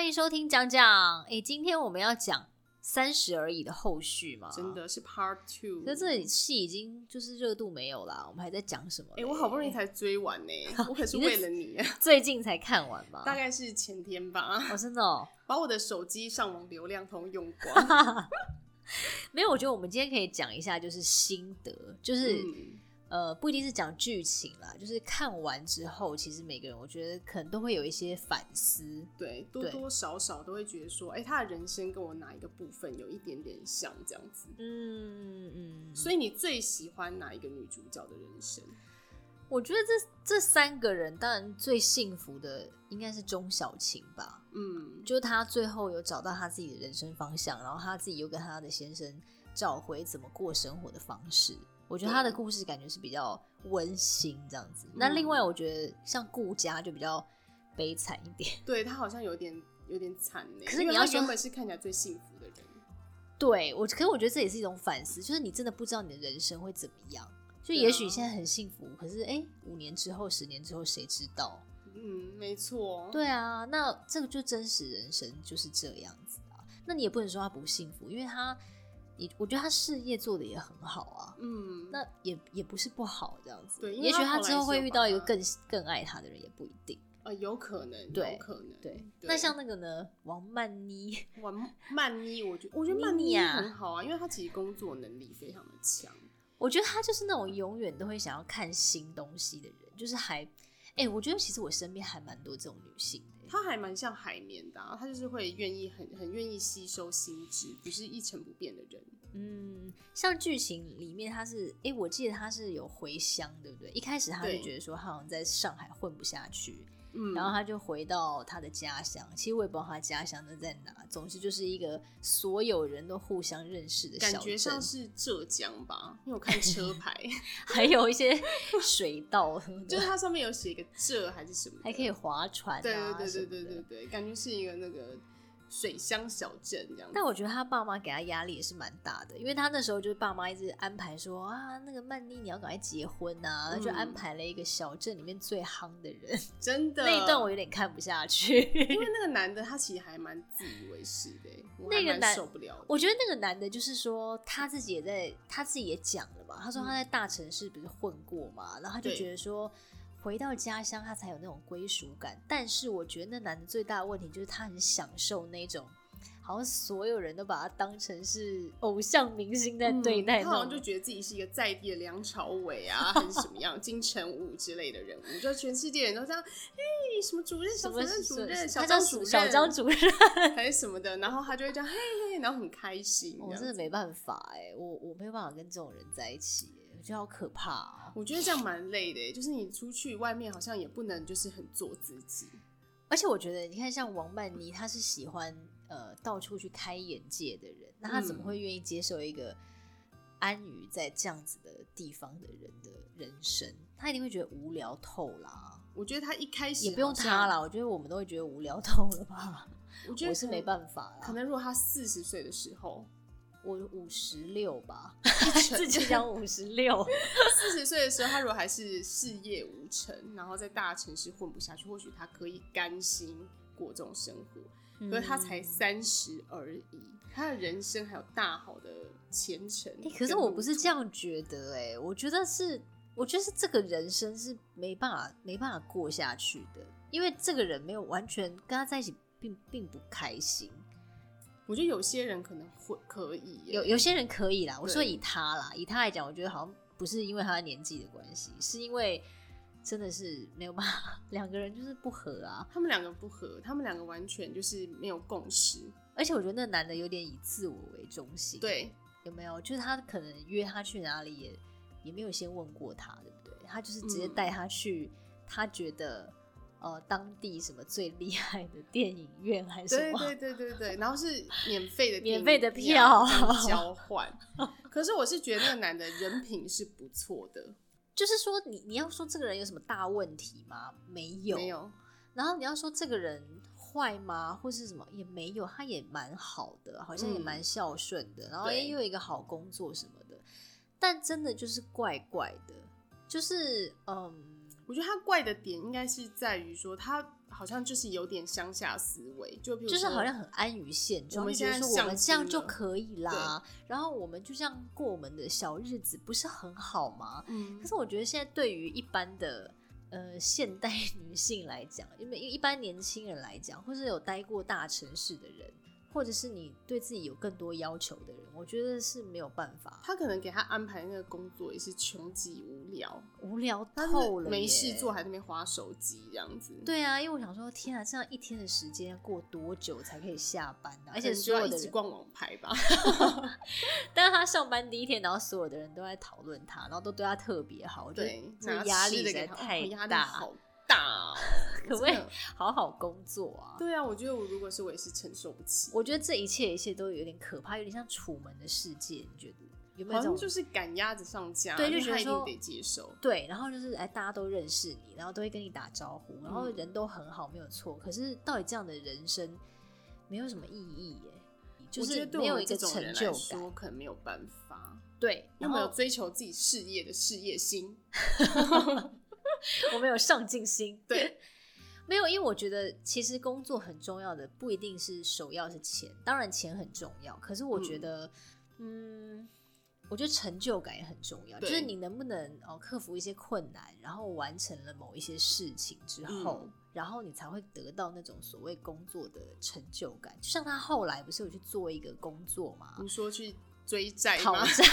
欢迎收听讲讲。哎，今天我们要讲三十而已的后续嘛？真的是 Part Two。可是这戏已经就是热度没有啦，我们还在讲什么？哎，我好不容易才追完呢，我可是为了你，最近才看完吧？大概是前天吧。哦，真的哦，把我的手机上网流量通用光。没有，我觉得我们今天可以讲一下，就是心得，就是。嗯呃，不一定是讲剧情啦，就是看完之后，其实每个人我觉得可能都会有一些反思，对，多多少少都会觉得说，哎、欸，他的人生跟我哪一个部分有一点点像这样子，嗯嗯。所以你最喜欢哪一个女主角的人生？我觉得这这三个人，当然最幸福的应该是钟小琴吧，嗯，就是她最后有找到她自己的人生方向，然后她自己又跟她的先生找回怎么过生活的方式。我觉得他的故事感觉是比较温馨这样子。那另外，我觉得像顾家就比较悲惨一点。对，他好像有点有点惨呢。可是你要说，原本是看起来最幸福的人。对我，可是我觉得这也是一种反思，就是你真的不知道你的人生会怎么样。就也许现在很幸福，可是哎，五年之后、十年之后，谁知道？嗯，没错。对啊，那这个就真实人生就是这样子啊。那你也不能说他不幸福，因为他。我觉得他事业做的也很好啊，嗯，那也也不是不好这样子，对，也许他之后会遇到一个更更爱他的人，也不一定，呃，有可能，对，有可能，对。对那像那个呢，王曼妮，王曼妮，我觉得我觉得曼妮很好啊，因为她其实工作能力非常的强，我觉得她就是那种永远都会想要看新东西的人，就是还，哎、欸，我觉得其实我身边还蛮多这种女性的。他还蛮像海绵的，啊，他就是会愿意很很愿意吸收新知，不是一成不变的人。嗯，像剧情里面他是，哎、欸，我记得他是有回乡，对不对？一开始他就觉得说他好像在上海混不下去。嗯，然后他就回到他的家乡。其实我也不知道他家乡的在哪，总之就是一个所有人都互相认识的小镇，感觉像是浙江吧？因为我看车 牌，还有一些水稻，就是它上面有写一个浙还是什么，还可以划船、啊。对对对对对对对，感觉是一个那个。水乡小镇这样，但我觉得他爸妈给他压力也是蛮大的，因为他那时候就是爸妈一直安排说啊，那个曼妮你要赶快结婚啊，嗯、就安排了一个小镇里面最夯的人，真的。那一段我有点看不下去，因为 那个男的他其实还蛮自以为是的，那个男受不了。我觉得那个男的就是说他自己也在，他自己也讲了嘛，他说他在大城市不是混过嘛，嗯、然后他就觉得说。回到家乡，他才有那种归属感。但是我觉得那男的最大的问题就是他很享受那种，好像所有人都把他当成是偶像明星在对待、嗯。他好像就觉得自己是一个在地的梁朝伟啊，还是什么样 金城武之类的人物，就全世界人都这样，哎，什么主任，什么主任，小张主任，小张主任 还是什么的，然后他就会这样，嘿嘿，然后很开心。我真的没办法哎，我我没有办法跟这种人在一起。我觉得好可怕啊！我觉得这样蛮累的，就是你出去外面好像也不能就是很做自己。而且我觉得，你看像王曼妮，她是喜欢呃到处去开眼界的人，那他怎么会愿意接受一个安于在这样子的地方的人的人生？他一定会觉得无聊透啦。我觉得他一开始也不用他啦，我觉得我们都会觉得无聊透了吧。我觉得我是没办法啦，可能如果他四十岁的时候。我五十六吧，自己讲五十六。四十岁的时候，他如果还是事业无成，然后在大城市混不下去，或许他可以甘心过这种生活。嗯、可是他才三十而已，他的人生还有大好的前程。欸、可是我不是这样觉得、欸，哎，我觉得是，我觉得是这个人生是没办法没办法过下去的，因为这个人没有完全跟他在一起并，并并不开心。我觉得有些人可能会可以，有有些人可以啦。我说以他啦，以他来讲，我觉得好像不是因为他的年纪的关系，是因为真的是没有办法，两个人就是不合啊。他们两个不合，他们两个完全就是没有共识。而且我觉得那男的有点以自我为中心，对，有没有？就是他可能约他去哪里也也没有先问过他，对不对？他就是直接带他去，嗯、他觉得。呃，当地什么最厉害的电影院还是什么？对对对对对，然后是免费的 免费的票交换。可是我是觉得那个男的人品是不错的，就是说你你要说这个人有什么大问题吗？没有，没有。然后你要说这个人坏吗？或是什么也没有，他也蛮好的，好像也蛮孝顺的，嗯、然后也有一个好工作什么的。但真的就是怪怪的，就是嗯。我觉得他怪的点应该是在于说，他好像就是有点乡下思维，就比如就是好像很安于现状，我们现在说我们这样就可以啦，然后我们就这样过我们的小日子，不是很好吗？嗯，可是我觉得现在对于一般的呃现代女性来讲，因为一般年轻人来讲，或是有待过大城市的人。或者是你对自己有更多要求的人，我觉得是没有办法。他可能给他安排那个工作也是穷极无聊，无聊透了，没事做还在那边划手机这样子。对啊，因为我想说，天啊，这样一天的时间要过多久才可以下班呢？而且所有的人一直逛网拍吧。但是他上班第一天，然后所有的人都在讨论他，然后都对他特别好，我觉得这压力实在太大。大，可不可以好好工作啊？对啊，我觉得我如果是我也是承受不起。我觉得这一切一切都有点可怕，有点像楚门的世界。你觉得有没有？好像就是赶鸭子上架，对，就觉得一定得接受。对，然后就是哎，大家都认识你，然后都会跟你打招呼，然后人都很好，没有错。可是到底这样的人生没有什么意义耶？就是没有一个成就感，说可能没有办法。对，有没有追求自己事业的事业心？我没有上进心，对，没有，因为我觉得其实工作很重要的不一定是首要是钱，当然钱很重要，可是我觉得，嗯，嗯，我觉得成就感也很重要，就是你能不能哦克服一些困难，然后完成了某一些事情之后，嗯，然后你才会得到那种所谓工作的成就感。就像他后来不是有去做一个工作嘛？你说去。追债讨债。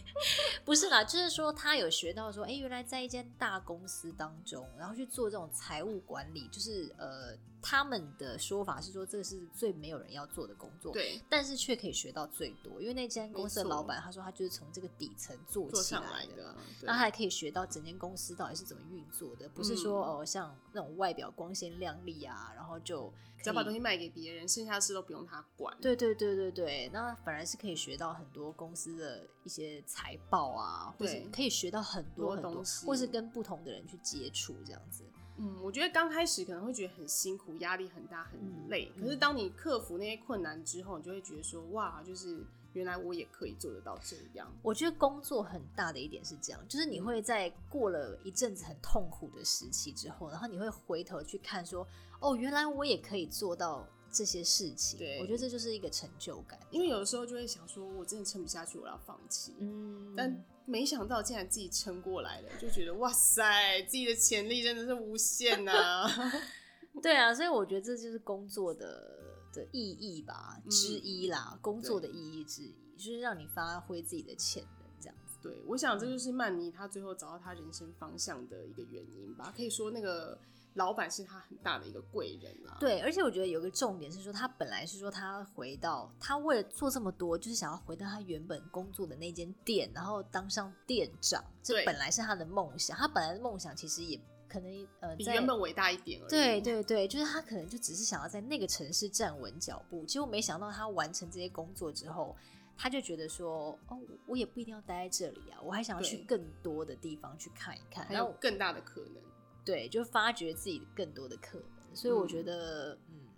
不是啦，就是说他有学到说，哎、原来在一间大公司当中，然后去做这种财务管理，就是呃，他们的说法是说，这个是最没有人要做的工作，对，但是却可以学到最多，因为那间公司的老板他说他就是从这个底层做起来的，那他还可以学到整间公司到底是怎么运作的，不是说哦、呃、像那种外表光鲜亮丽啊，然后就只要把东西卖给别人，剩下的事都不用他管，对对对对对，那反而是可以学到很。很多公司的一些财报啊，或者可以学到很多很多，多东西，或是跟不同的人去接触这样子。嗯，我觉得刚开始可能会觉得很辛苦，压力很大，很累。嗯，可是当你克服那些困难之后，你就会觉得说，哇，就是原来我也可以做得到这样。我觉得工作很大的一点是这样，就是你会在过了一阵子很痛苦的时期之后，然后你会回头去看说，哦，原来我也可以做到。这些事情，对，我觉得这就是一个成就感。因为有的时候就会想说，我真的撑不下去，我要放弃。嗯，但没想到竟然自己撑过来了，就觉得哇塞，自己的潜力真的是无限呐、啊。对啊，所以我觉得这就是工作的的意义吧，之一啦。嗯、工作的意义之一，就是让你发挥自己的潜能，这样子。对，我想这就是曼妮她最后找到她人生方向的一个原因吧。可以说那个。老板是他很大的一个贵人啊。对，而且我觉得有个重点是说，他本来是说他回到他为了做这么多，就是想要回到他原本工作的那间店，然后当上店长。这本来是他的梦想。他本来的梦想其实也可能呃比原本伟大一点而已。对对对，就是他可能就只是想要在那个城市站稳脚步。结果没想到他完成这些工作之后，他就觉得说，哦，我也不一定要待在这里啊，我还想要去更多的地方去看一看，还有更大的可能。对，就发掘自己更多的可能，所以我觉得，嗯，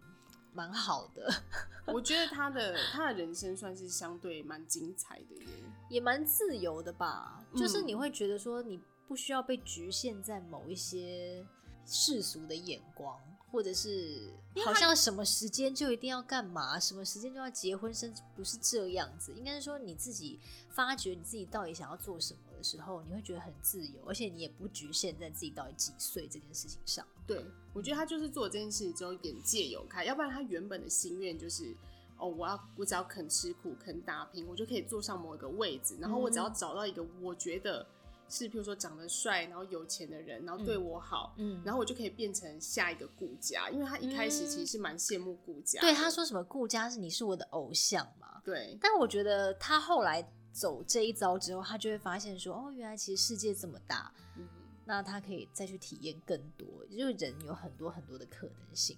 蛮、嗯、好的。我觉得他的他的人生算是相对蛮精彩的耶，也蛮自由的吧。就是你会觉得说，你不需要被局限在某一些世俗的眼光。或者是好像什么时间就一定要干嘛，什么时间就要结婚生，不是这样子。应该是说你自己发觉你自己到底想要做什么的时候，你会觉得很自由，而且你也不局限在自己到底几岁这件事情上。对，我觉得他就是做这件事情之后眼界有开，要不然他原本的心愿就是哦，我要我只要肯吃苦肯打拼，我就可以坐上某一个位置，然后我只要找到一个我觉得。是，譬如说长得帅，然后有钱的人，然后对我好，嗯，然后我就可以变成下一个顾家。因为他一开始其实是蛮羡慕顾佳，对，他说什么顾家是你是我的偶像嘛，对。但我觉得他后来走这一遭之后，他就会发现说，哦，原来其实世界这么大，嗯，那他可以再去体验更多，就是人有很多很多的可能性，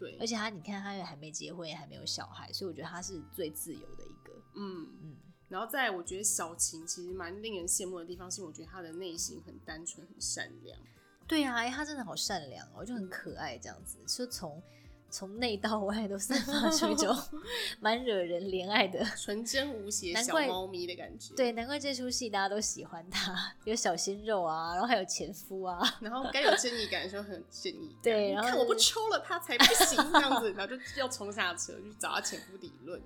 对。而且他，你看，他也还没结婚，也还没有小孩，所以我觉得他是最自由的一个，嗯嗯。然后在，我觉得小晴其实蛮令人羡慕的地方，是我觉得她的内心很单纯、很善良。对啊，哎，她真的好善良哦，就很可爱这样子。就从从内到外都散发 出一种蛮惹人怜爱的纯真无邪小猫咪的感觉。对，难怪这出戏大家都喜欢他，有小鲜肉啊，然后还有前夫啊，然后该有正义感的时候很有正义。对，然后看我不抽了他才不行，这样子，然后就要冲下车去找他前夫理论。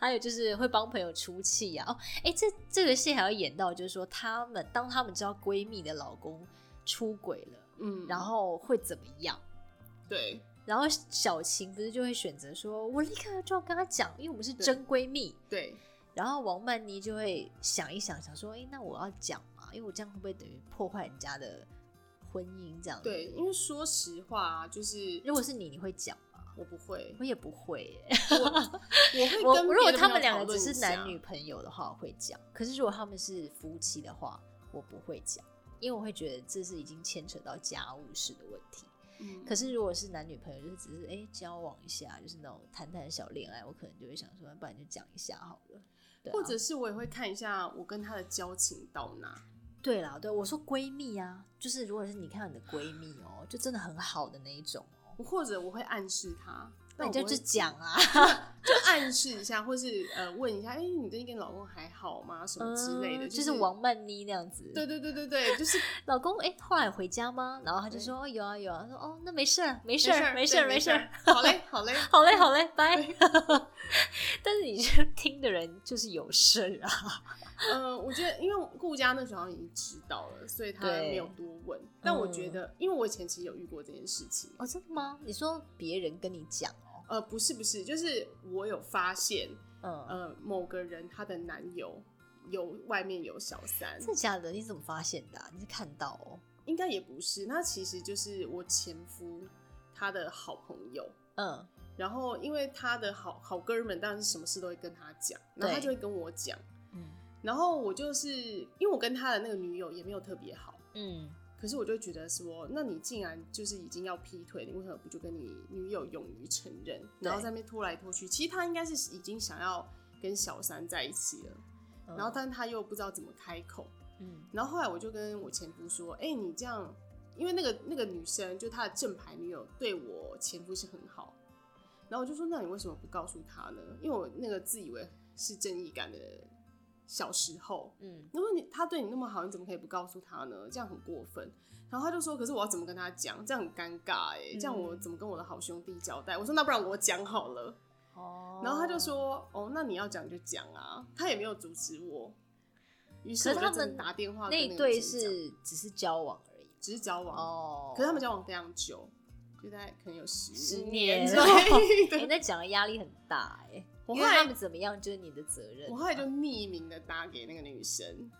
还有就是会帮朋友出气啊。哦，哎，这这个戏还要演到，就是说他们当他们知道闺蜜的老公出轨了，嗯，然后会怎么样？对，然后小晴不是就会选择说，我立刻就要跟她讲，因为我们是真闺蜜。对，对，然后王曼妮就会想一想，想说，哎，那我要讲嘛，因为我这样会不会等于破坏人家的婚姻？这样对，因为说实话，就是如果是你，你会讲吗？我不会，我也不会。我我会跟，如果他们两个只是男女朋友的话，我会讲。可是如果他们是夫妻的话，我不会讲，因为我会觉得这是已经牵扯到家务事的问题。嗯、可是如果是男女朋友，就是只是哎、欸、交往一下，就是那种谈谈小恋爱，我可能就会想说，不然就讲一下好了。啊、或者是我也会看一下我跟他的交情到哪。对啦，对我说闺蜜啊，就是如果是你看你的闺蜜哦、喔，就真的很好的那一种哦、喔。或者我会暗示他。那你就去讲啊，就暗示一下，或是呃问一下，哎、欸，你最近跟老公还好吗？什么之类的，嗯、就是王曼妮那样子。对对对对对，就是 老公，哎、欸，后来回家吗？然后他就说，哦，有啊有啊。他说，哦，那没事儿，没事儿，没事儿，没事儿。好嘞，好嘞，好嘞，好嘞，拜。但是你这听的人就是有事啊。嗯，我觉得因为顾佳那时候已经知道了，所以他没有多问。但我觉得，因为我以前其实有遇过这件事情。哦，真的吗？你说别人跟你讲哦？呃，不是不是，就是我有发现，嗯呃，某个人他的男友有外面有小三，真的假的？你怎么发现的啊？你是看到哦？应该也不是，那其实就是我前夫他的好朋友，嗯，然后因为他的好好哥们，当然是什么事都会跟他讲，然后他就会跟我讲，嗯，然后我就是因为我跟他的那个女友也没有特别好，嗯。可是我就觉得说，那你竟然就是已经要劈腿，你为什么不就跟你女友勇于承认，然后在那边拖来拖去？其实他应该是已经想要跟小三在一起了，然后但他又不知道怎么开口。嗯，然后后来我就跟我前夫说，哎，你这样，因为那个那个女生就她的正牌女友对我前夫是很好，然后我就说，那你为什么不告诉他呢？因为我那个自以为是正义感的。小时候，嗯，那么你他对你那么好，你怎么可以不告诉他呢？这样很过分。然后他就说：“可是我要怎么跟他讲？这样很尴尬哎、欸，这样我怎么跟我的好兄弟交代？”我说：“那不然我讲好了。”哦，然后他就说：“哦，那你要讲就讲啊。”他也没有阻止我。于是他们打电话，那一对是只是交往只是交往哦。可是他们交往非常久，就大概可能有十十年。你在讲的压力很大哎、欸。因为他们怎么样就是你的责任。我后来就匿名的打给那个女生，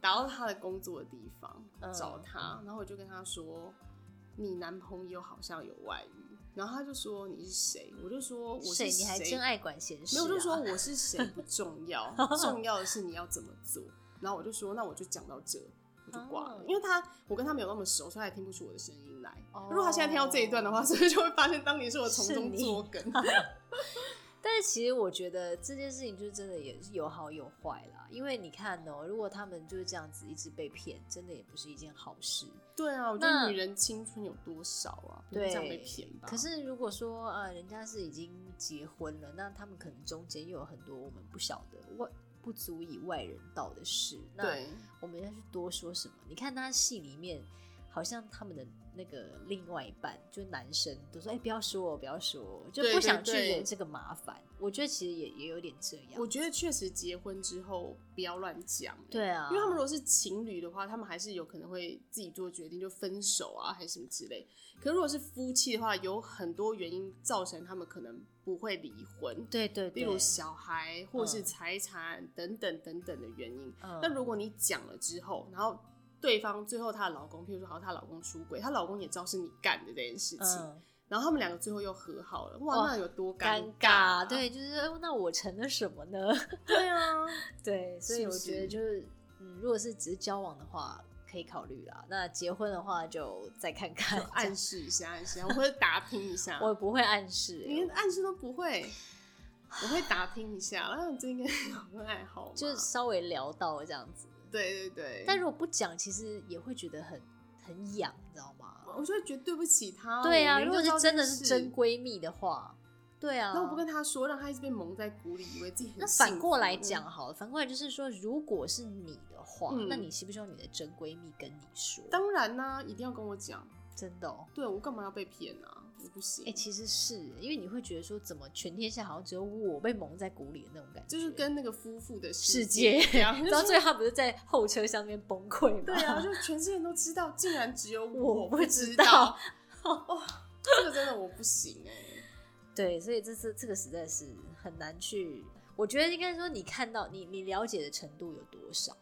打到她的工作的地方找她，然后我就跟她说：“你男朋友好像有外遇。”然后她就说：“你是谁？”我就说：“我是谁。”你还真爱管闲事。没有，我就说我是谁不重要，重要的是你要怎么做。然后我就说：“那我就讲到这，我就挂了。”因为他我跟他没有那么熟，所以他也听不出我的声音来。如果他现在听到这一段的话，是不是就会发现当年是我从中作 梗？但是其实我觉得这件事情就是真的也是有好有坏啦，因为你看哦、喔，如果他们就是这样子一直被骗，真的也不是一件好事。对啊，我觉得女人青春有多少啊？对，这样被骗吧。可是如果说啊，人家是已经结婚了，那他们可能中间又有很多我们不晓得外不足以外人道的事。那我们要去多说什么？你看他戏里面。好像他们的那个另外一半，就男生都说：“哎、欸，不要说，不要说，就不想去惹这个麻烦。”我觉得其实也也有点这样。我觉得确实结婚之后不要乱讲。对啊，因为他们如果是情侣的话，他们还是有可能会自己做决定，就分手啊，还是什么之类。可是如果是夫妻的话，有很多原因造成他们可能不会离婚。对，对对，例如小孩或是财产等等等等的原因。嗯。那如果你讲了之后，然后。对方最后她的老公，譬如说好，她老公出轨，她老公也知道是你干的这件事情，嗯、然后他们两个最后又和好了，哇，哇那有多尴尬，啊？对，就是那我成了什么呢？对啊，对，所以 我觉得就是，如果是只是交往的话，可以考虑啦。那结婚的话，就再看看，暗示一下，暗示一下，我会打听一下。我不会暗示，欸，连暗示都不会，我会打听一下。然后这应该有爱好，就是稍微聊到这样子。对对对，但如果不讲，其实也会觉得很很痒，你知道吗？我就会觉得对不起她。对啊，如果是真的是真闺蜜的话，对啊，那我不跟她说，让她一直被蒙在鼓里，以为自己很。那反过来讲好了，反过来就是说，如果是你的话，嗯、那你希不希望你的真闺蜜跟你说？当然啦、啊，一定要跟我讲。真的哦，对我干嘛要被骗呢、啊？我不行。哎、欸，其实是因为你会觉得说，怎么全天下好像只有我被蒙在鼓里的那种感觉，就是跟那个夫妇的世界一样。然后最后他不是在后车厢面崩溃吗？对啊，就全世界人都知道，竟然只有我不知道。哦，这个真的我不行哎。对，所以这次这个实在是很难去。我觉得应该说，你看到你你了解的程度有多少？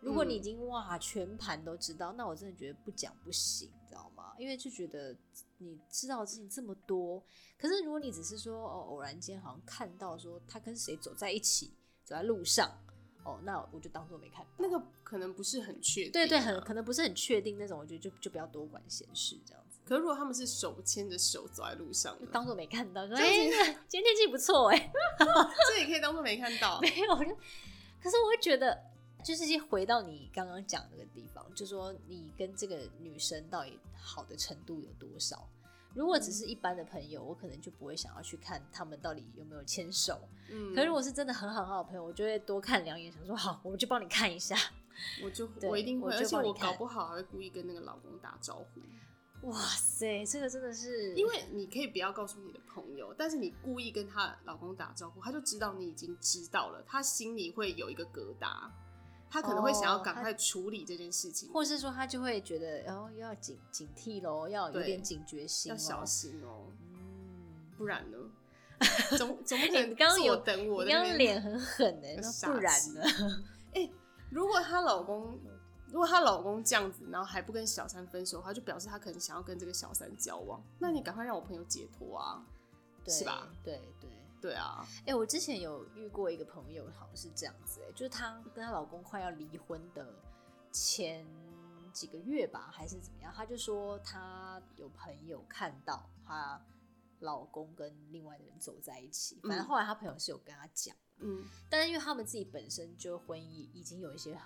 如果你已经哇全盘都知道，那我真的觉得不讲不行，知道吗？因为就觉得你知道的事情这么多，可是如果你只是说哦偶然间好像看到说他跟谁走在一起，走在路上，哦，那我就当做没看到。那个可能不是很确定，对对，很可能不是很确定那种，我觉得就就不要多管闲事这样子。可是如果他们是手牵着手走在路上，就当做没看到，说哎，今天天气不错哎，这也可以当做没看到。没有，可是我会觉得。就是先回到你刚刚讲那个地方，就说你跟这个女生到底好的程度有多少？如果只是一般的朋友，我可能就不会想要去看他们到底有没有牵手。嗯，可是如果是真的很好很好的朋友，我就会多看两眼，想说好，我就帮你看一下。我就我一定会，而且我搞不好还会故意跟那个老公打招呼。哇塞，这个真的是，因为你可以不要告诉你的朋友，但是你故意跟她老公打招呼，他就知道你已经知道了，他心里会有一个疙瘩。他可能会想要赶快处理这件事情，哦、或是说他就会觉得，哦，要警警惕喽，要有点警觉心，要小心哦。嗯，不然呢？总总不可能刚刚有等我，你刚刚脸很狠哎，那不然呢？哎、欸，如果她老公，如果她老公这样子，然后还不跟小三分手的话，就表示他可能想要跟这个小三交往。那你赶快让我朋友解脱啊，对是吧？对对。对啊，哎、欸，我之前有遇过一个朋友，好像是这样子，哎，就是她跟她老公快要离婚的前几个月吧，还是怎么样，她就说她有朋友看到她老公跟另外的人走在一起，反正后来她朋友是有跟她讲，嗯，但是因为他们自己本身就婚姻已经有一些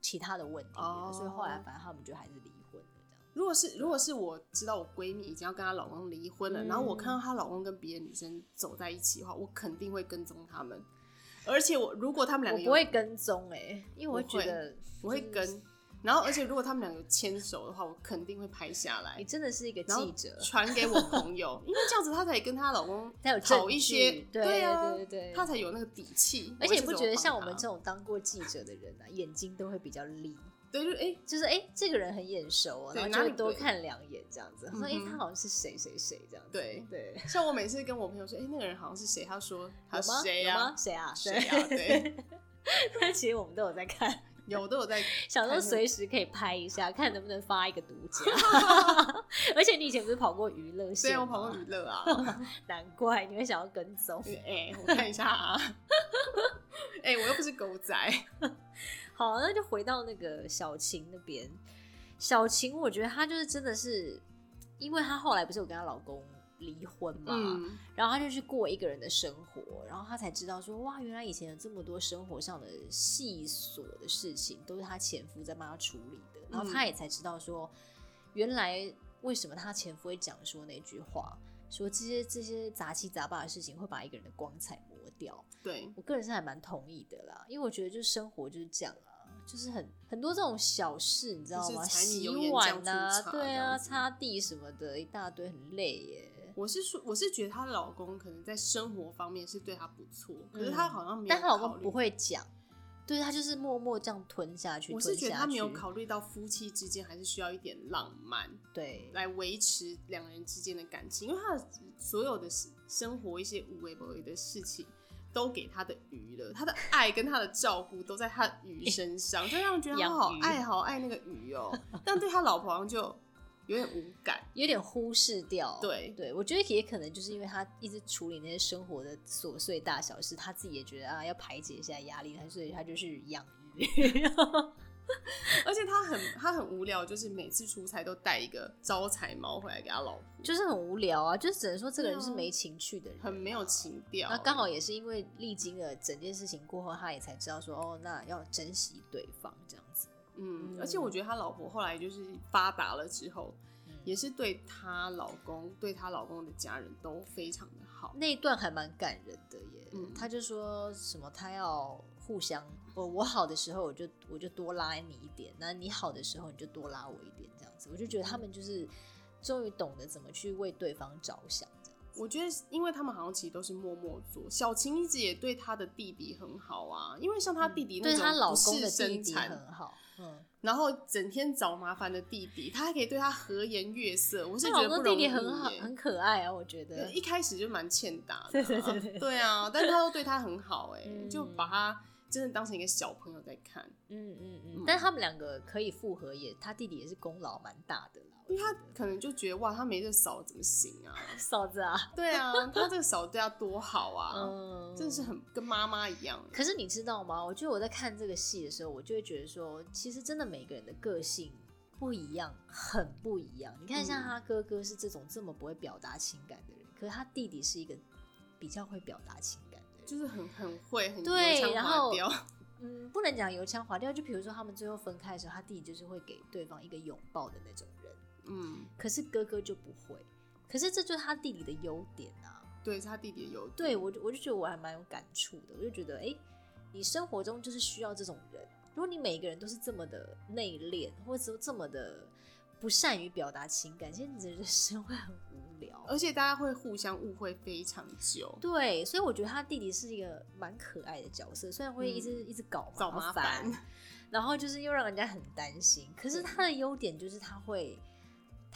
其他的问题了，哦、所以后来反正他们就还是离。如果是如果是我知道我闺蜜已经要跟她老公离婚了，嗯、然后我看到她老公跟别的女生走在一起的话，我肯定会跟踪他们。而且我如果他们两个我不会跟踪哎、欸，因为我会觉得我会跟。然后而且如果他们两个牵手的话，我肯定会拍下来。你真的是一个记者，传给我朋友，因为这样子她才跟她老公走一些。对，对啊，对对对，她才有那个底气。而且你不觉得像我们这种当过记者的人啊，眼睛都会比较利。对，就哎、欸，就是哎、欸，这个人很眼熟啊，然后就会多看两眼这样子。他说，哎、欸，他好像是谁谁谁这样子。对对，像我每次跟我朋友说，哎、欸，那个人好像是谁？他说 他谁呀？谁啊？谁啊？对。但其实我们都有在看，有都有在，想说随时可以拍一下，看能不能发一个独家。而且你以前不是跑过娱乐线？对，我跑过娱乐啊，难怪你会想要跟踪。哎、欸，我看一下啊。哎、欸，我又不是狗仔。好，那就回到那个小晴那边。小晴，我觉得她就是真的是，因为她后来不是有跟她老公离婚嘛，嗯、然后她就去过一个人的生活，然后她才知道说，哇，原来以前有这么多生活上的细琐的事情都是她前夫在帮她处理的，然后她也才知道说，原来为什么她前夫会讲说那句话，说这些这些杂七杂八的事情会把一个人的光彩磨掉。对，我个人是还蛮同意的啦，因为我觉得就是生活就是这样啊，就是很很多这种小事，你知道吗？洗碗啊，对啊，擦地什么的，一大堆，很累耶。我是说，我是觉得她老公可能在生活方面是对她不错，可是她好像没有，但她老公不会讲，对，她就是默默这样吞下去。我是觉得她没有考虑到夫妻之间还是需要一点浪漫，对，来维持两人之间的感情，因为她的所有的生活一些无微不微的事情。都给他的鱼了，他的爱跟他的照顾都在他鱼身上，就让人觉得他好爱好爱那个鱼哦、喔。但对他老婆好像就有点无感，有点忽视掉。对对，我觉得也可能就是因为他一直处理那些生活的琐碎大小事，他自己也觉得啊要排解一下压力，所以他就是养鱼。而且他很他很无聊，就是每次出差都带一个招财猫回来给他老婆，就是很无聊啊，就是只能说这个人是没情趣的人，很没有情调。那刚好也是因为历经了整件事情过后，他也才知道说哦，那要珍惜对方这样子。嗯，而且我觉得他老婆后来就是发达了之后，也是对她老公、对她老公的家人都非常的好。那一段还蛮感人的耶。嗯，他就说什么他要互相，我我好的时候我就我就多拉你一点，那你好的时候你就多拉我一点，这样子，我就觉得他们就是终于懂得怎么去为对方着想。我觉得，因为他们好像其实都是默默做。小晴一直也对她的弟弟很好啊，因为像她弟弟那种不是生产，对她老公的弟弟很好，嗯，然后整天找麻烦的弟弟，她还可以对他和颜悦色。我是觉得不容易，弟弟很好，很可爱啊，我觉得。一开始就蛮欠打的，对对对，对啊，但是他都对他很好，哎，就把他真的当成一个小朋友在看，嗯嗯嗯。但他们两个可以复合，也他弟弟也是功劳蛮大的啦。因为他可能就觉得哇，他没这嫂怎么行啊？嫂子啊，对啊，他这个嫂子对他多好啊，嗯，真的是很跟妈妈一样。可是你知道吗？我觉得我在看这个戏的时候，我就会觉得说，其实真的每个人的个性不一样，很不一样。你看，像他哥哥是这种这么不会表达情感的人，嗯，可是他弟弟是一个比较会表达情就是很很会，很对，然后嗯，不能讲油腔滑调，就比如说他们最后分开的时候，他弟弟就是会给对方一个拥抱的那种人。嗯，可是哥哥就不会，可是这就是他弟弟的优点啊。对，是他弟弟的优点。对，我就我就觉得我还蛮有感触的，我就觉得，哎、欸，你生活中就是需要这种人。如果你每一个人都是这么的内敛，或者说这么的不善于表达情感，其实你的人生会很无聊，而且大家会互相误会非常久。对，所以我觉得他弟弟是一个蛮可爱的角色，虽然会一直、嗯、一直搞找麻烦，然后就是又让人家很担心。可是他的优点就是他会。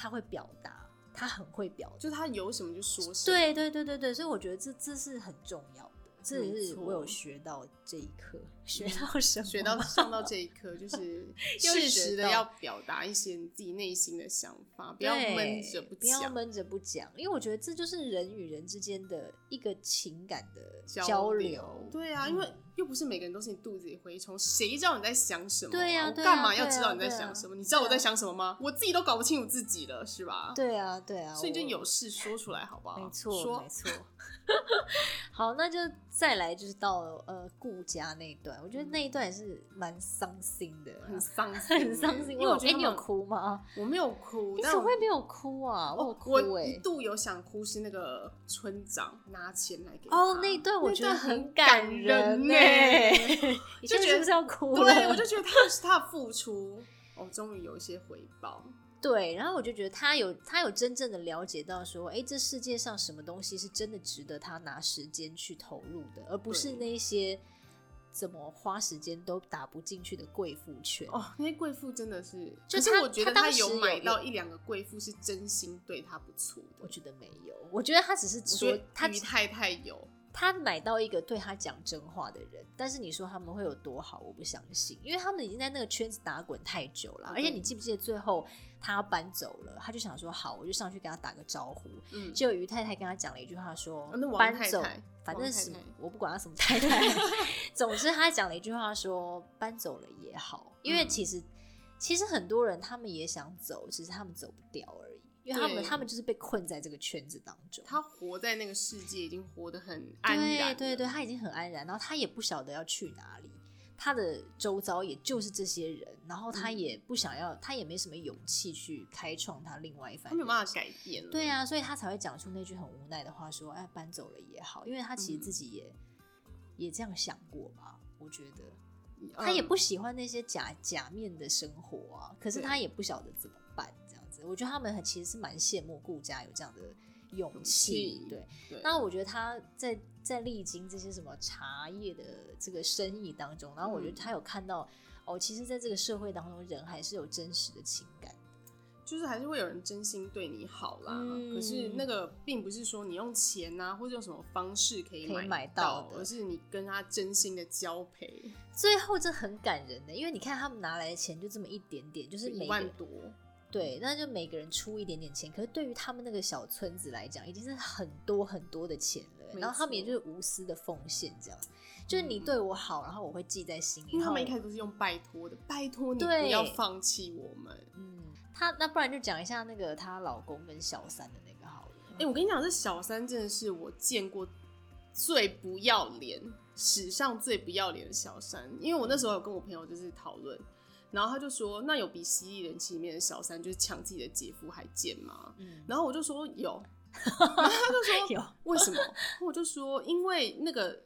他会表达，他很会表达，就是他有什么就说什么。对对对对对，所以我觉得这这是很重要的，是我有学到这一课。学到什么？学到上到这一课，就 是适时的要表达一些你自己内心的想法，不要闷着不讲，不要闷着不讲，因为我觉得这就是人与人之间的一个情感的交流。交流对啊，因为又不是每个人都是你肚子里蛔虫，谁知道你在想什么？对呀，干嘛要知道你在想什么？你知道我在想什么吗？我自己都搞不清楚自己了，是吧？对啊，对啊，所以就有事说出来，好不好？没错，没错。好，那就再来，就是到了呃顾家那一段，我觉得那一段也是。蛮伤心的，很伤 心，很伤心。因为我觉得、欸、你有哭吗？我没有哭，你怎么会没有哭啊？我有哭、欸、我一度有想哭，是那个村长拿钱来给哦，那一段我觉得很感人呢、欸，就觉得是不是要哭？对，我就觉得他是他的付出，哦，终于有一些回报。对，然后我就觉得他有他有真正的了解到说，哎，这世界上什么东西是真的值得他拿时间去投入的，而不是那些。怎么花时间都打不进去的贵妇圈哦，那些贵妇真的是，就是我觉得他有买到一两个贵妇是真心对他不错的。我觉得没有，我觉得他只是说他于太太有，他买到一个对他讲真话的人。但是你说他们会有多好，我不相信，因为他们已经在那个圈子打滚太久了。而且你记不记得最后他要搬走了，他就想说好，我就上去跟他打个招呼。嗯，结果于太太跟 他讲了一句话说，搬走。反正是我不管他什么太太，总之他讲了一句话说搬走了也好，因为其实其实很多人他们也想走，只是他们走不掉而已，因为他们他们就是被困在这个圈子当中。他活在那个世界已经活得很安然，对对对，他已经很安然，然后他也不晓得要去哪里。他的周遭也就是这些人，然后他也不想要，嗯、他也没什么勇气去开创他另外一番。他没有办法改变了。对啊，所以他才会讲出那句很无奈的话，说：“哎，搬走了也好。”因为他其实自己也、嗯、也这样想过吧。我觉得他也不喜欢那些假假面的生活啊，可是他也不晓得怎么子，我觉得他们很其实是蛮羡慕顾家有这样的。勇气，对，对，那我觉得他在在历经这些什么茶叶的这个生意当中，然后我觉得他有看到、嗯、哦，其实，在这个社会当中，人还是有真实的情感，就是还是会有人真心对你好啦。嗯、可是那个并不是说你用钱啊，或者用什么方式可以买到，可以买到的，而是你跟他真心的交配。最后这很感人的，因为你看他们拿来的钱就这么一点点，就是一万多。对，那就每个人出一点点钱，可是对于他们那个小村子来讲，已经是很多很多的钱了。然后他们也就是无私的奉献，这样，就是你对我好，然后我会记在心里。因为他们一开始都是用拜托的，拜托你不要放弃我们。嗯，他那不然就讲一下那个她老公跟小三的那个好了。哎、欸，我跟你讲，这小三真的是我见过最不要脸，史上最不要脸的小三。因为我那时候有跟我朋友就是讨论。然后他就说：“那有比《蜥蜴人妻》里面的小三就是抢自己的姐夫还贱吗？”嗯，然后我就说有，然后他就说有，为什么？我就说因为那个。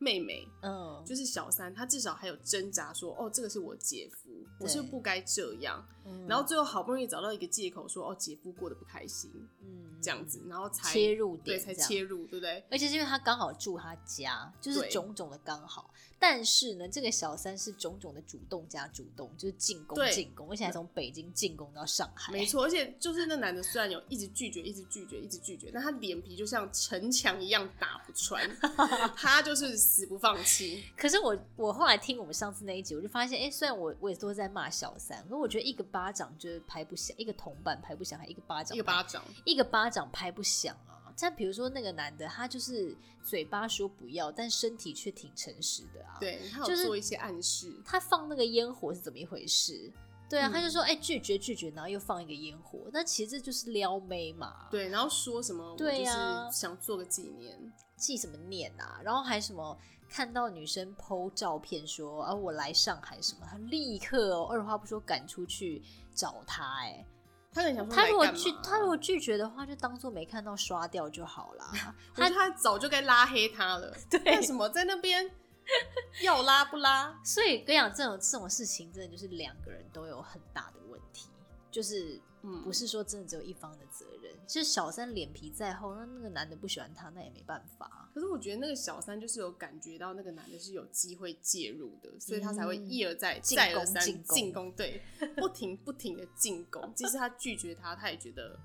妹妹，嗯，就是小三，她至少还有挣扎说，哦，这个是我姐夫，我是不该这样，嗯，然后最后好不容易找到一个借口说，哦，姐夫过得不开心，嗯，这样子，然后才切入点，对，才切入，对不对？而且是因为他刚好住他家，就是种种的刚好。但是呢，这个小三是种种的主动加主动，就是进攻进攻，而且还从北京进攻到上海。没错，而且就是那男的虽然有一直拒绝，一直拒绝，一直拒绝，但他脸皮就像城墙一样打不穿，他就是死不放弃。可是我我后来听我们上次那一集，我就发现，哎、欸，虽然我我也都在骂小三，可我觉得一个巴掌就是拍不响，一个铜板拍不响，还一个巴掌，一个巴掌，一个巴掌拍不响啊。像比如说那个男的，他就是嘴巴说不要，但身体却挺诚实的啊。对，他有做一些暗示。就是、他放那个烟火是怎么一回事？对他就说哎、欸、拒绝拒绝，然后又放一个烟火，那其实这就是撩妹嘛。对，然后说什么？对呀，想做个纪念，记什么念啊？然后还什么看到女生 po 照片说啊我来上海什么，他立刻哦二话不说赶出去找他哎、欸。他很想说，他如果拒，他如果拒绝的话，就当做没看到，刷掉就好了。他他早就该拉黑他了。对，为什么在那边 要拉不拉？所以跟你讲，这种这种事情，真的就是两个人都有很大的问题，就是。嗯，不是说真的只有一方的责任。其实小三脸皮再厚，那那个男的不喜欢他，那也没办法。可是我觉得那个小三就是有感觉到那个男的是有机会介入的，所以他才会一而再、再而三进攻，对，不停不停的进攻。即使他拒绝他，他也觉得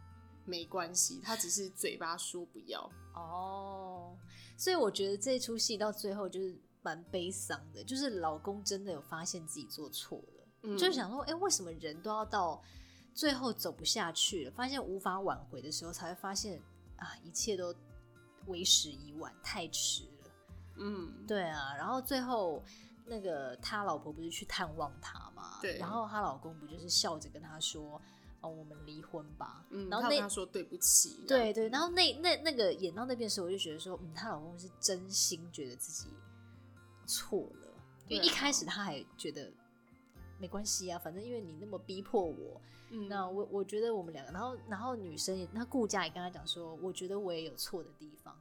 没关系，他只是嘴巴说不要。哦，所以我觉得这出戏到最后就是蛮悲伤的，就是老公真的有发现自己做错了，嗯、就是想说，哎、欸，为什么人都要到？最后走不下去了，发现无法挽回的时候，才会发现啊，一切都为时已晚，太迟了。嗯，对啊。然后最后那个他老婆不是去探望他吗？对。然后她老公不就是笑着跟他说：“哦，我们离婚吧。”嗯。然后那他说对不起。对对。然后那那那个演到那边的时候，我就觉得说，嗯，她老公是真心觉得自己错了，因为一开始他还觉得没关系啊，反正因为你那么逼迫我。嗯、那我我觉得我们两个，然后然后女生也，那顾家也跟他讲说，我觉得我也有错的地方，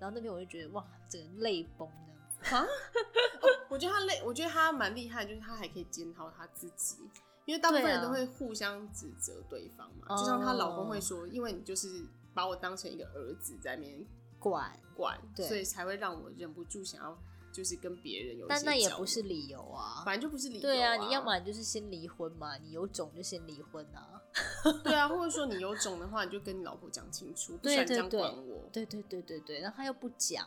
然后那边我就觉得哇，整个泪崩这样子啊、哦，我觉得他累，我觉得他蛮厉害，就是他还可以检讨他自己，因为大部分人都会互相指责对方嘛，啊、就像她老公会说，因为你就是把我当成一个儿子在那边管管，对所以才会让我忍不住想要。就是跟别人有，但那也不是理由啊，反正就不是理由。对啊，你要么就是先离婚嘛，你有种就先离婚啊。对啊，或者说你 有种的话，你就跟你老婆讲清楚，不想这样管我。对对对对对，然后他又不讲。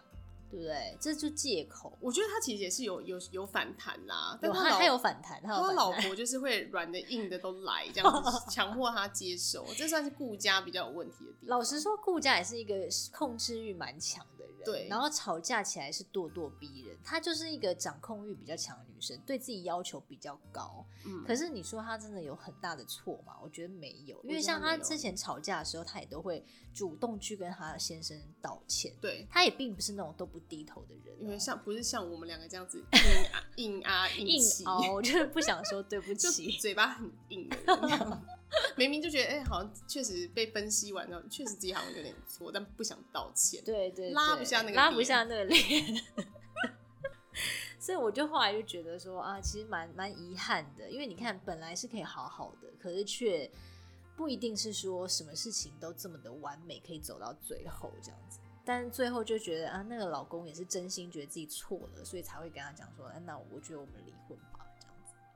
对不对？这就借口。我觉得他其实也是有有有反弹啦，但他他有反弹，他老婆就是会软的硬的都来 这样子，强迫他接受，这算是顾家比较有问题的地方。老实说，顾家也是一个控制欲蛮强的人，对，然后吵架起来是咄咄逼人，她就是一个掌控欲比较强的女生，对自己要求比较高。嗯，可是你说她真的有很大的错吗？我觉得没有，因为像她之前吵架的时候，她也都会主动去跟她的先生道歉，对，她也并不是那种都不。低头的人，因为像不是像我们两个这样子 硬啊硬啊硬气，我就是不想说对不 起，嘴巴很硬 明明就觉得哎、欸，好像确实被分析完之后，确实自己好像有点错，但不想道歉，对，对对，拉不下那个拉不下那个脸，所以我就后来就觉得说啊，其实蛮蛮遗憾的，因为你看本来是可以好好的，可是却不一定是说什么事情都这么的完美，可以走到最后这样子。但最后就觉得啊，那个老公也是真心觉得自己错了，所以才会跟他讲说，哎，那我觉得我们离婚。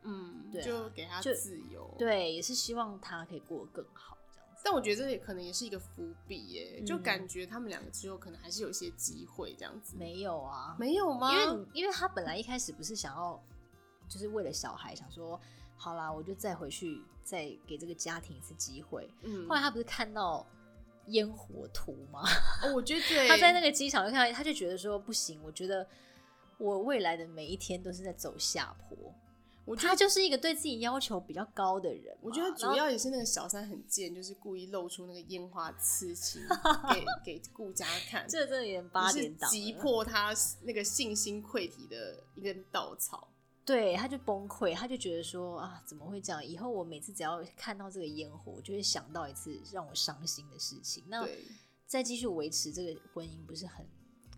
嗯，对啊，就给他自由。对，也是希望他可以过得更好，这样子。但我觉得这也可能也是一个伏笔耶，就感觉他们两个之后可能还是有一些机会这样子。没有啊，没有吗？因为因为他本来一开始不是想要，就是为了小孩，想说好啦，我就再回去，再给这个家庭一次机会。嗯，后来他不是看到。烟火图吗？哦，我觉得 对。他在那个机场就看到，他就觉得说不行，我觉得我未来的每一天都是在走下坡。他就是一个对自己要求比较高的人。我觉得主要也是那个小三很贱，就是故意露出那个烟花刺青给 给顾家看。这真的有点八点档，击破他那个信心溃体的一根稻草。对，他就崩溃，他就觉得说啊，怎么会这样？以后我每次只要看到这个烟火，我就会想到一次让我伤心的事情。那再继续维持这个婚姻，不是很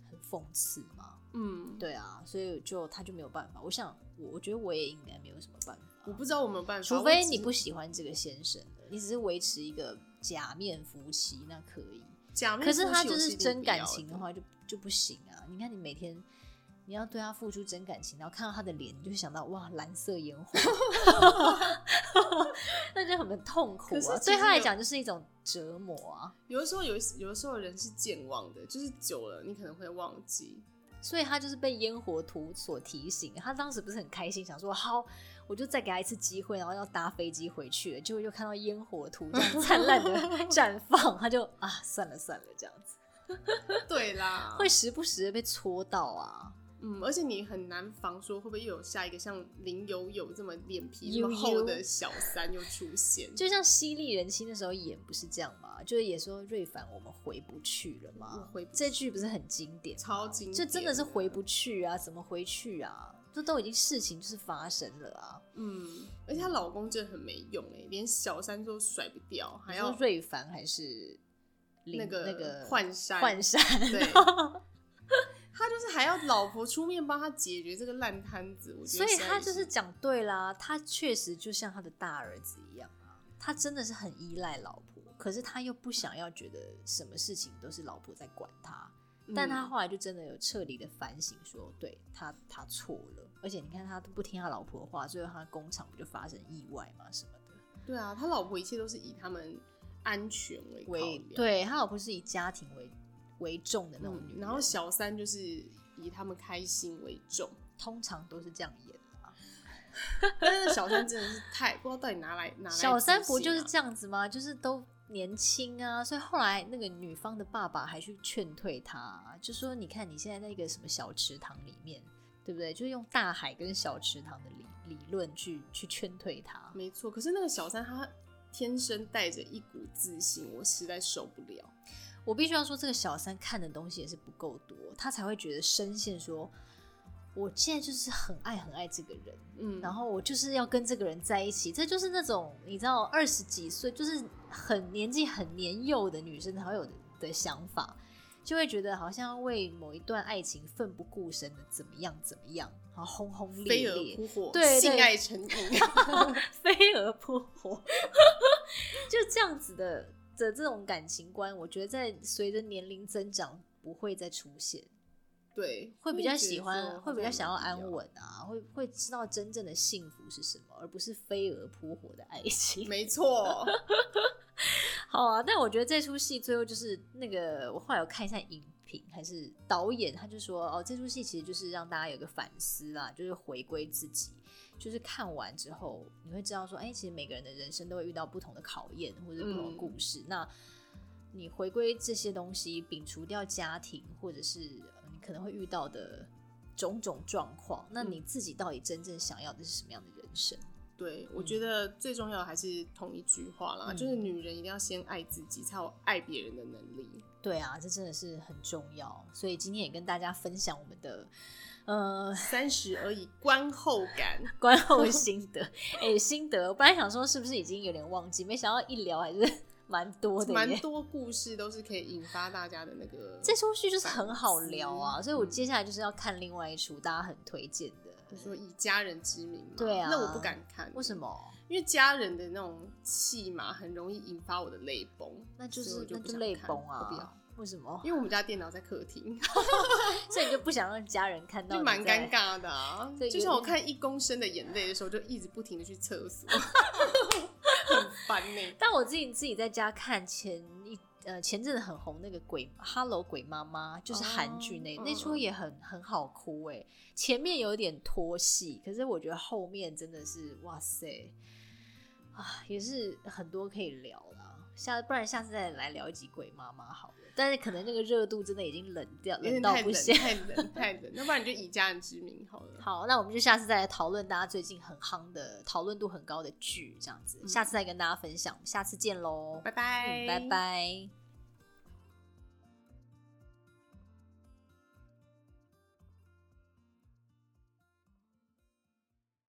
很讽刺吗？嗯，对啊，所以就他就没有办法。我想，我我觉得我也应该没有什么办法。我不知道我没有办法，除非你不喜欢这个先生，你只是维持一个假面夫妻，那可以。假面可是他就是真感情的话就，就就不行啊！你看，你每天。你要对他付出真感情，然后看到他的脸，你就会想到哇，蓝色烟火，那就很痛苦啊。对他来讲，就是一种折磨啊。有的时候有，有的时候人是健忘的，就是久了你可能会忘记。所以他就是被烟火图所提醒。他当时不是很开心，想说好，我就再给他一次机会，然后要搭飞机回去了。结果又看到烟火图这样灿烂的 绽放，他就啊，算了算了，这样子。对啦，会时不时的被戳到啊。嗯，而且你很难防说会不会又有下一个像林有有这么脸皮这么厚的小三又出现，就像犀利人妻那时候演不是这样吗？就是也说瑞凡我们回不去了吗？回这句不是很经典，超经典，就真的是回不去啊？怎么回去啊？这都已经事情就是发生了啊。嗯，而且她老公真的很没用哎，连小三都甩不掉，还要瑞凡还是那个那个焕山焕山对。他就是还要老婆出面帮他解决这个烂摊子，我觉得。所以他就是讲对啦，他确实就像他的大儿子一样啊，他真的是很依赖老婆，可是他又不想要觉得什么事情都是老婆在管他，嗯、但他后来就真的有彻底的反省说，说对他他错了，而且你看他都不听他老婆的话，最后他工厂不就发生意外嘛什么的。对啊，他老婆一切都是以他们安全为为，对他老婆是以家庭为。为重的那种女人，然后小三就是以他们开心为重，通常都是这样演的啊。但是小三真的是太不知道到底拿来拿来、啊。小三不就是这样子吗？就是都年轻啊，所以后来那个女方的爸爸还去劝退他，就说：“你看你现在在一个什么小池塘里面，对不对？就是用大海跟小池塘的理理论去去劝退他。”没错，可是那个小三他天生带着一股自信，我实在受不了。我必须要说，这个小三看的东西也是不够多，他才会觉得深陷。说，我现在就是很爱很爱这个人，嗯，然后我就是要跟这个人在一起。这就是那种你知道，二十几岁就是很年纪很年幼的女生才会有的，的想法，就会觉得好像要为某一段爱情奋不顾身的怎么样怎么样，然后轰轰烈烈，飞蛾扑火，对，对，性爱成瘾，飞蛾扑火，就这样子的。的这种感情观，我觉得在随着年龄增长不会再出现。对，会比较喜欢，会比较想要安稳啊，会会知道真正的幸福是什么，而不是飞蛾扑火的爱情。没 错。好啊，但我觉得这出戏最后就是那个，我后来有看一下影评，还是导演他就说，哦，这出戏其实就是让大家有个反思啦，就是回归自己。就是看完之后，你会知道说，哎、欸，其实每个人的人生都会遇到不同的考验，或者不同的故事。嗯、那你回归这些东西，摒除掉家庭，或者是你可能会遇到的种种状况，那你自己到底真正想要的是什么样的人生？对，我觉得最重要的还是同一句话啦，嗯、就是女人一定要先爱自己，才有爱别人的能力。对啊，这真的是很重要。所以今天也跟大家分享我们的。呃，三十而已，观后感，观后心得，哎、欸，心得。我本来想说是不是已经有点忘记，没想到一聊还是蛮多的，蛮多故事都是可以引发大家的那个。这出剧就是很好聊啊，所以我接下来就是要看另外一出大家很推荐的，就说以家人之名。对啊，那我不敢看，为什么？因为家人的那种戏嘛很容易引发我的泪崩，那就是就那就泪崩啊。为什么？因为我们家电脑在客厅，所以你就不想让家人看到，就蛮尴尬的啊。就像我看一公升的眼泪的时候，就一直不停的去厕所，很烦呢、欸。但我自己自己在家看前一呃前阵子很红那个鬼 Hello 鬼妈妈，就是韩剧那、哦、那出也很很好哭哎。前面有点拖戏，可是我觉得后面真的是哇塞啊，也是很多可以聊啦。下不然下次再来聊一集鬼妈妈好了。但是可能那个热度真的已经冷掉，冷到不行，太冷太冷。要不然你就以家人之名好了。好，那我们就下次再来讨论大家最近很夯的、讨论度很高的剧，这样子。下次再跟大家分享，下次见喽，拜拜，嗯，拜拜。